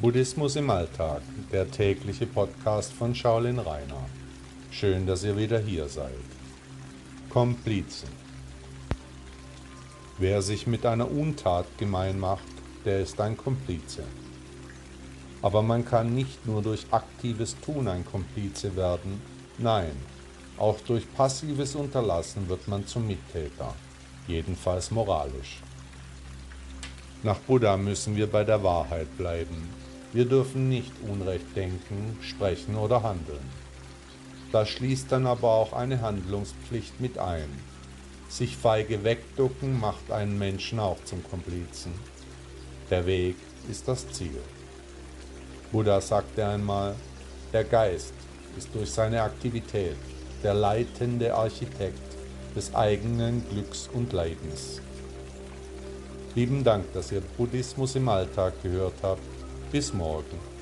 Buddhismus im Alltag, der tägliche Podcast von Shaolin Rainer. Schön, dass ihr wieder hier seid. Komplizen. Wer sich mit einer Untat gemein macht, der ist ein Komplize. Aber man kann nicht nur durch aktives Tun ein Komplize werden, nein, auch durch passives Unterlassen wird man zum Mittäter, jedenfalls moralisch. Nach Buddha müssen wir bei der Wahrheit bleiben. Wir dürfen nicht Unrecht denken, sprechen oder handeln. Das schließt dann aber auch eine Handlungspflicht mit ein. Sich feige wegducken macht einen Menschen auch zum Komplizen. Der Weg ist das Ziel. Buddha sagte einmal, der Geist ist durch seine Aktivität der leitende Architekt des eigenen Glücks und Leidens. Lieben Dank, dass ihr Buddhismus im Alltag gehört habt. Bis morgen.